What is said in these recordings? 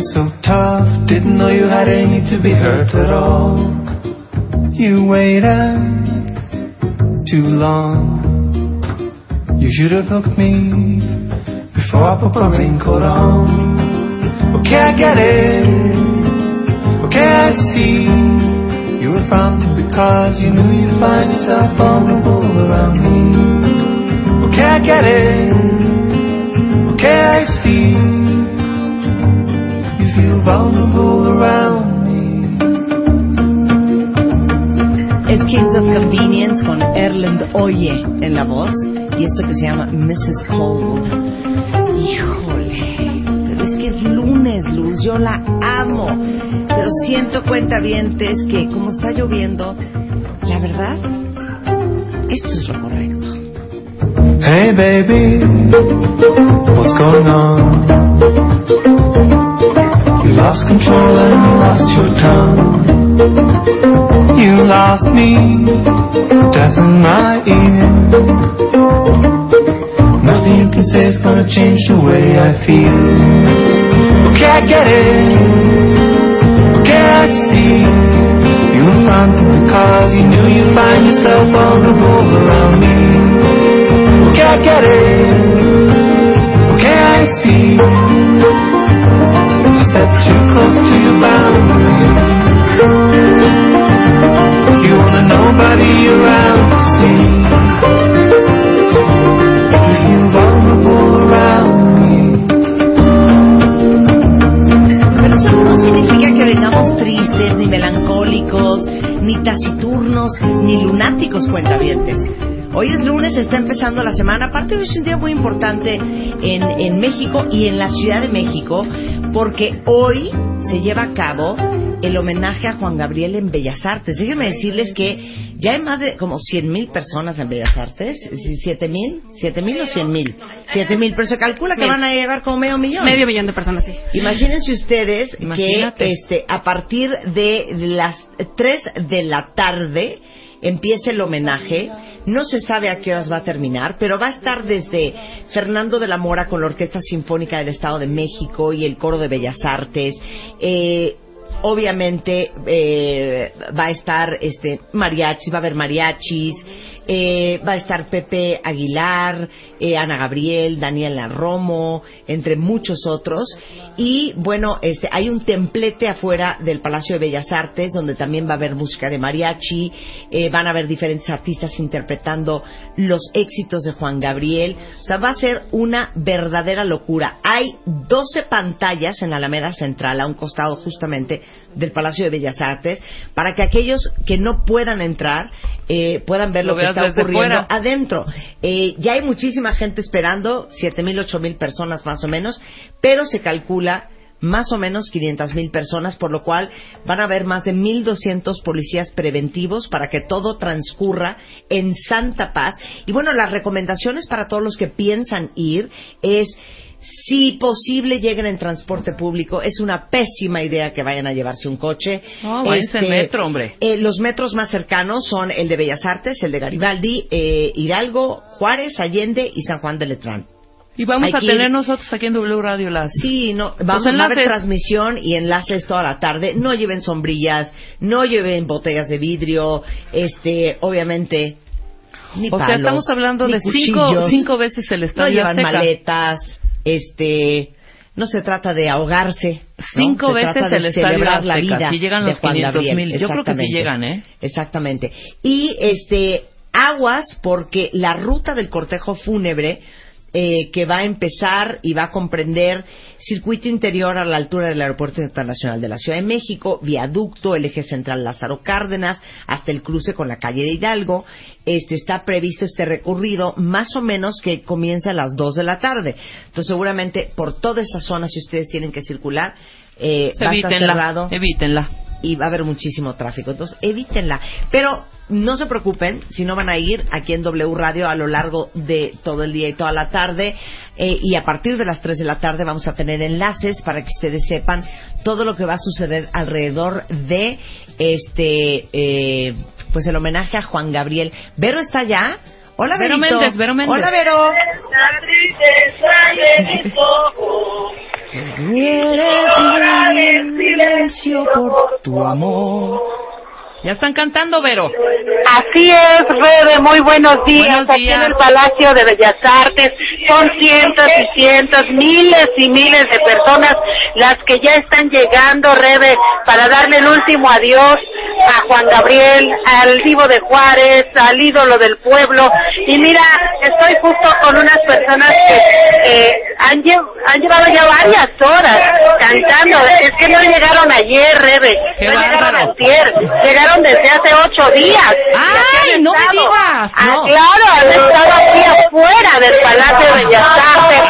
So tough, didn't know you had any to be hurt at all. You waited too long. You should have hooked me before I put my raincoat on. Okay, I get it. Okay, I see. You were fronting because you knew you'd find yourself vulnerable around me. Okay, I get it. Okay, I see. You feel vulnerable around me. Es Kings of Convenience con Erland Oye en la voz y esto que se llama Mrs. Cold. Híjole, pero es que es lunes, Luz, yo la amo. Pero siento cuenta es que como está lloviendo, la verdad, esto es lo correcto. Hey baby, what's going on? Lost control and lost your tongue. You lost me, death in my ear. Nothing you can say is gonna change the way I feel. Okay, I get it. Okay, I see. You were fronting because you knew you'd find yourself vulnerable around ni taciturnos, ni lunáticos cuentavientes. Hoy es lunes, está empezando la semana. Aparte, hoy es un día muy importante en, en México y en la Ciudad de México, porque hoy se lleva a cabo el homenaje a Juan Gabriel en Bellas Artes. Déjenme decirles que ya hay más de como 100.000 personas en Bellas Artes. ¿7 mil? ¿7 mil o 100 mil? 7 mil, pero se calcula que van a llegar como medio millón. Medio millón de personas, sí. Imagínense ustedes que este, a partir de las 3 de la tarde empiece el homenaje no se sabe a qué horas va a terminar, pero va a estar desde Fernando de la Mora con la Orquesta Sinfónica del Estado de México y el Coro de Bellas Artes. Eh, obviamente eh, va a estar este mariachis, va a haber mariachis, eh, va a estar Pepe Aguilar, eh, Ana Gabriel, Daniela Romo, entre muchos otros. Y bueno, este, hay un templete afuera del Palacio de Bellas Artes donde también va a haber música de mariachi, eh, van a haber diferentes artistas interpretando los éxitos de Juan Gabriel. O sea, va a ser una verdadera locura. Hay 12 pantallas en la Alameda Central, a un costado justamente del Palacio de Bellas Artes, para que aquellos que no puedan entrar puedan ver lo, que está ocurriendo adentro. ya hay muchísima gente esperando, siete mil, ocho mil personas más o menos, pero se calcula más o menos 500 mil personas, por lo cual van a haber más de 1.200 policías preventivos para que todo transcurra en santa paz. Y bueno, las recomendaciones para todos los que piensan ir es si posible lleguen en transporte público. Es una pésima idea que vayan a llevarse un coche. No, este, metro, hombre. Eh, los metros más cercanos son el de Bellas Artes, el de Garibaldi, eh, Hidalgo, Juárez, Allende y San Juan de Letrán. Y vamos a tener nosotros aquí en W Radio las... Sí, no, vamos a ver transmisión y enlaces toda la tarde. No lleven sombrillas, no lleven botellas de vidrio, este, obviamente... Ni o sea, estamos hablando de cinco, cinco veces el estadio No llevan maletas, este no se trata de ahogarse. Cinco veces el celebrar la vida si llegan los 500 mil. Yo creo que sí llegan, ¿eh? Exactamente. Y este aguas porque la ruta del cortejo fúnebre eh, que va a empezar y va a comprender circuito interior a la altura del Aeropuerto Internacional de la Ciudad de México, viaducto, el eje central Lázaro Cárdenas, hasta el cruce con la calle de Hidalgo. Este, está previsto este recorrido más o menos que comienza a las 2 de la tarde. Entonces, seguramente por toda esa zona, si ustedes tienen que circular, eh, va a estar cerrado. Evítenla y va a haber muchísimo tráfico. Entonces, evítenla. Pero no se preocupen si no van a ir aquí en W Radio a lo largo de todo el día y toda la tarde. Eh, y a partir de las 3 de la tarde vamos a tener enlaces para que ustedes sepan todo lo que va a suceder alrededor de este eh, pues el homenaje a Juan Gabriel. Vero está ya. Hola, Vero Méndez, Vero Méndez. Hola, Vero. silencio por tu amor. Ya están cantando, Vero. Así es, Rebe, muy buenos días. Aquí en el Palacio de Bellas Artes son cientos y cientos, miles y miles de personas las que ya están llegando, Rebe, para darle el último adiós a Juan Gabriel, al Divo de Juárez, al ídolo del pueblo. Y mira, estoy justo con unas personas que eh, han, han llevado ya varias horas cantando. Es que no llegaron ayer, Rebe. no llegaron ayer. Llegaron desde hace ocho días. ¡Ay, no me digas! Ah, claro, han estado aquí afuera del Palacio de Bellas Artes.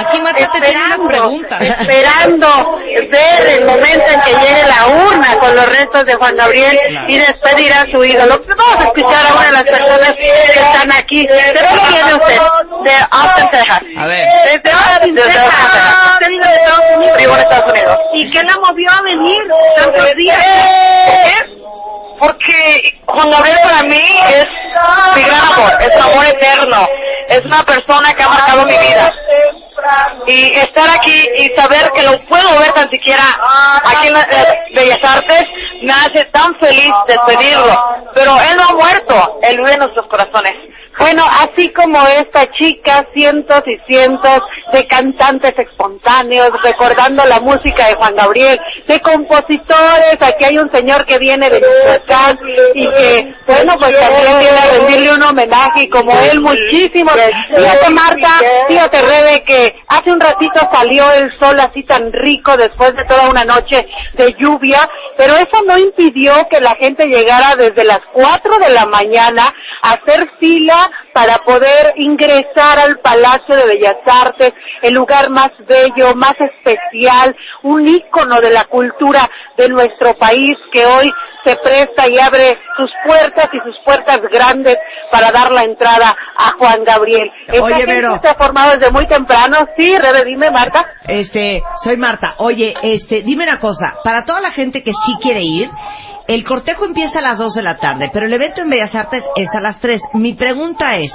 Esperando, esperando ver el momento en que llegue la urna con los restos de Juan Gabriel y despedir a su ídolo. Vamos a escuchar a una de las personas que están aquí. ¿De dónde viene usted? De Austin, Texas. A ver. Desde Austin, Texas. Vivo en Estados Unidos. ¿Y qué la movió a venir tantos días? ¿Por porque Juan Gabriel para mí es mi gran amor, es amor eterno, es una persona que ha marcado mi vida. Y estar aquí y saber que lo puedo ver tan siquiera aquí en Bellas Artes me hace tan feliz despedirlo. Pero él no ha muerto, él vive en nuestros corazones. Bueno, así como esta chica, cientos y cientos de cantantes espontáneos recordando la música de Juan Gabriel, de compositores, aquí hay un señor que viene de Michoacán y que, bueno, pues también viene a rendirle un homenaje y como él muchísimos. Fíjate Marta, fíjate Rebe que hace un ratito salió el sol así tan rico después de toda una noche de lluvia, pero eso no impidió que la gente llegara desde las 4 de la mañana a hacer fila para poder ingresar al Palacio de Bellas Artes, el lugar más bello, más especial, un ícono de la cultura de nuestro país que hoy se presta y abre sus puertas y sus puertas grandes para dar la entrada a Juan Gabriel. Oye, Vero. se ha formado desde muy temprano. Sí, Rebe, dime, Marta. Este, soy Marta. Oye, este, dime una cosa. Para toda la gente que sí quiere ir, el cortejo empieza a las 2 de la tarde, pero el evento en Bellas Artes es a las 3. Mi pregunta es,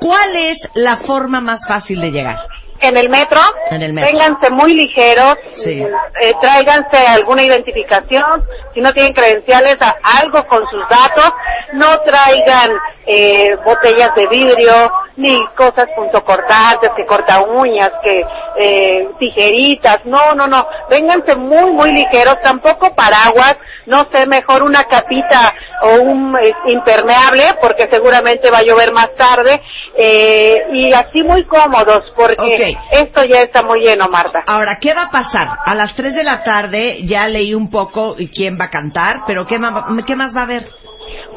¿cuál es la forma más fácil de llegar? en el metro, en el metro. ténganse muy ligeros, sí. eh, tráiganse alguna identificación, si no tienen credenciales, a algo con sus datos, no traigan eh, botellas de vidrio, ni cosas puntocortantes, que corta uñas, que eh, tijeritas, no, no, no, vénganse muy, muy ligeros, tampoco paraguas, no sé, mejor una capita o un eh, impermeable, porque seguramente va a llover más tarde, eh, y así muy cómodos, porque esto ya está muy lleno, Marta. Ahora, ¿qué va a pasar? A las 3 de la tarde ya leí un poco quién va a cantar, pero ¿qué más, qué más va a haber?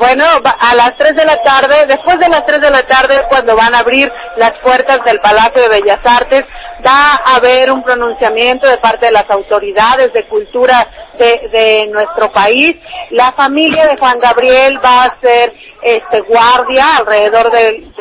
Bueno, a las 3 de la tarde, después de las 3 de la tarde, cuando van a abrir las puertas del Palacio de Bellas Artes, va a haber un pronunciamiento de parte de las autoridades de cultura de, de nuestro país. La familia de Juan Gabriel va a ser este guardia alrededor de,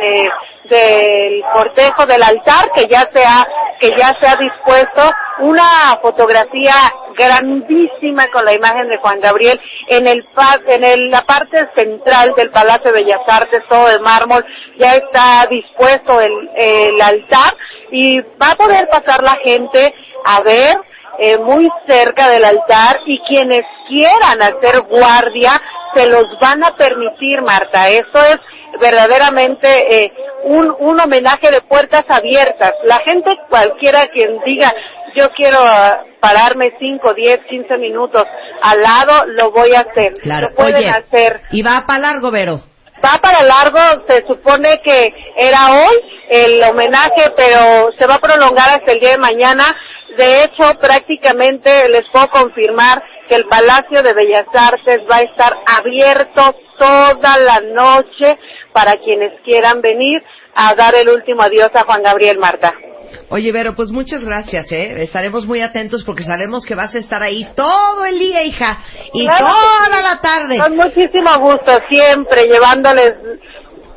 del cortejo del altar que ya se ha que ya se ha dispuesto una fotografía grandísima con la imagen de Juan Gabriel en el en el, la parte central del Palacio de Bellas Artes todo de mármol ya está dispuesto el, el altar y va a poder pasar la gente a ver eh, muy cerca del altar y quienes quieran hacer guardia se los van a permitir, Marta. Esto es verdaderamente eh, un, un homenaje de puertas abiertas. La gente, cualquiera quien diga, yo quiero ah, pararme 5, 10, 15 minutos al lado, lo voy a hacer. Claro. Lo pueden Oye, hacer. ¿Y va para largo, Vero? va para largo, se supone que era hoy el homenaje, pero se va a prolongar hasta el día de mañana. De hecho, prácticamente les puedo confirmar que el Palacio de Bellas Artes va a estar abierto toda la noche para quienes quieran venir a dar el último adiós a Juan Gabriel Marta. Oye, Vero, pues muchas gracias, ¿eh? Estaremos muy atentos porque sabemos que vas a estar ahí todo el día, hija, y Claro toda sí. la tarde. Con muchísimo gusto, siempre llevándoles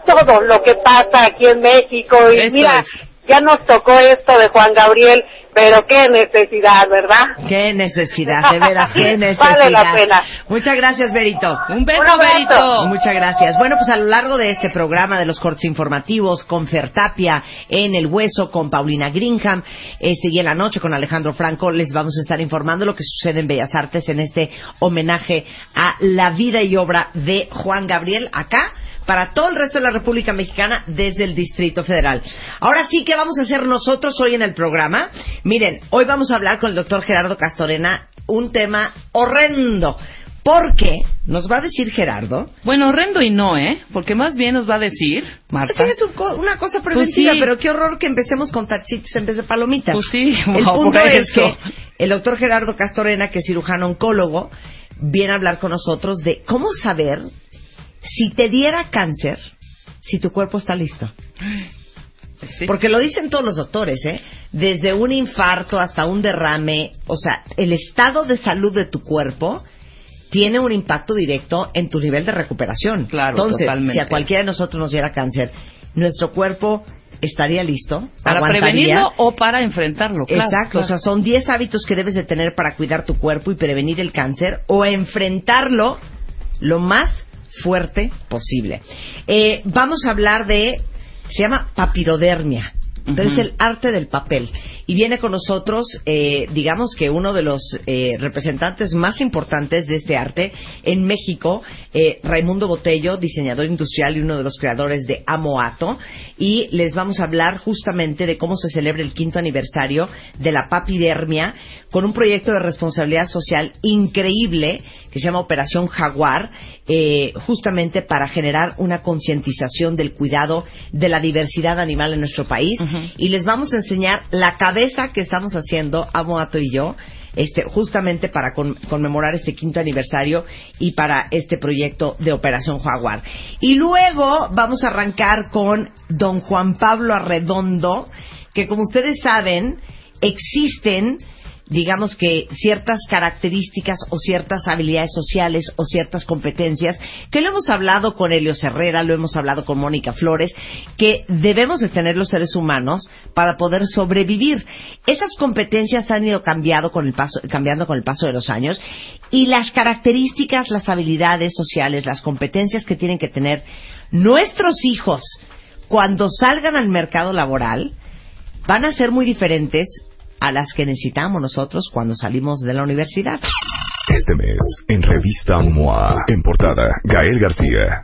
todo lo que pasa aquí en México. Y mira, es. Ya nos tocó esto de Juan Gabriel, pero qué necesidad, ¿verdad? Qué necesidad, de veras, qué necesidad. Vale la pena. Muchas gracias, Berito. Un beso, Un. Berito. Muchas gracias. Bueno, pues a lo largo de este programa de los cortes informativos con Fertapia en El Hueso, con Paulina Greenham, este, y en la noche con Alejandro Franco, les vamos a estar informando lo que sucede en Bellas Artes en este homenaje a la vida y obra de Juan Gabriel acá para todo el resto de la República Mexicana desde el Distrito Federal. Ahora sí, ¿qué vamos a hacer nosotros hoy en el programa? Miren, hoy vamos a hablar con el doctor Gerardo Castorena un tema horrendo. Porque nos va a decir Gerardo Bueno, horrendo y no, ¿eh? Porque más bien nos va a decir, Marta. Sí, es un co- una cosa preventiva, Pues sí. pero qué horror que empecemos con tachitos en vez de palomitas. Pues sí, el wow, punto es eso. que el doctor Gerardo Castorena, que es cirujano oncólogo, viene a hablar con nosotros de cómo saber si te diera cáncer, si tu cuerpo está listo. Sí. Porque lo dicen todos los doctores, ¿eh? Desde un infarto hasta un derrame, o sea, el estado de salud de tu cuerpo tiene un impacto directo en tu nivel de recuperación. Claro, Entonces, totalmente. si a cualquiera de nosotros nos diera cáncer, nuestro cuerpo estaría listo, Para aguantaría. prevenirlo o para enfrentarlo, claro. Exacto, claro. o sea, son 10 hábitos que debes de tener para cuidar tu cuerpo y prevenir el cáncer o enfrentarlo lo más fuerte posible. Eh, vamos a hablar de, se llama papirodermia, pero Ujú. es el arte del papel. Y viene con nosotros, eh, digamos que uno de los eh, representantes más importantes de este arte en México, eh, Raimundo Botello, diseñador industrial y uno de los creadores de Amoato. Y les vamos a hablar justamente de cómo se celebra el quinto aniversario de la papidermia con un proyecto de responsabilidad social increíble que se llama Operación Jaguar, eh, justamente para generar una concientización del cuidado de la diversidad animal en nuestro país. Y les vamos a enseñar la cabeza que estamos haciendo, Amoato y yo, este, justamente para con- conmemorar este quinto aniversario y para este proyecto de Operación Jaguar. Y luego vamos a arrancar con don Juan Pablo Arredondo, que como ustedes saben, existen digamos que ciertas características o ciertas habilidades sociales o ciertas competencias que lo hemos hablado con Helios Herrera, lo hemos hablado con Mónica Flores, que debemos de tener los seres humanos para poder sobrevivir. Esas competencias han ido cambiado con el paso, cambiando con el paso de los años y las características, las habilidades sociales, las competencias que tienen que tener nuestros hijos cuando salgan al mercado laboral van a ser muy diferentes a las que necesitamos nosotros cuando salimos de la universidad. Este mes, en Revista MOA, en portada, Gael García.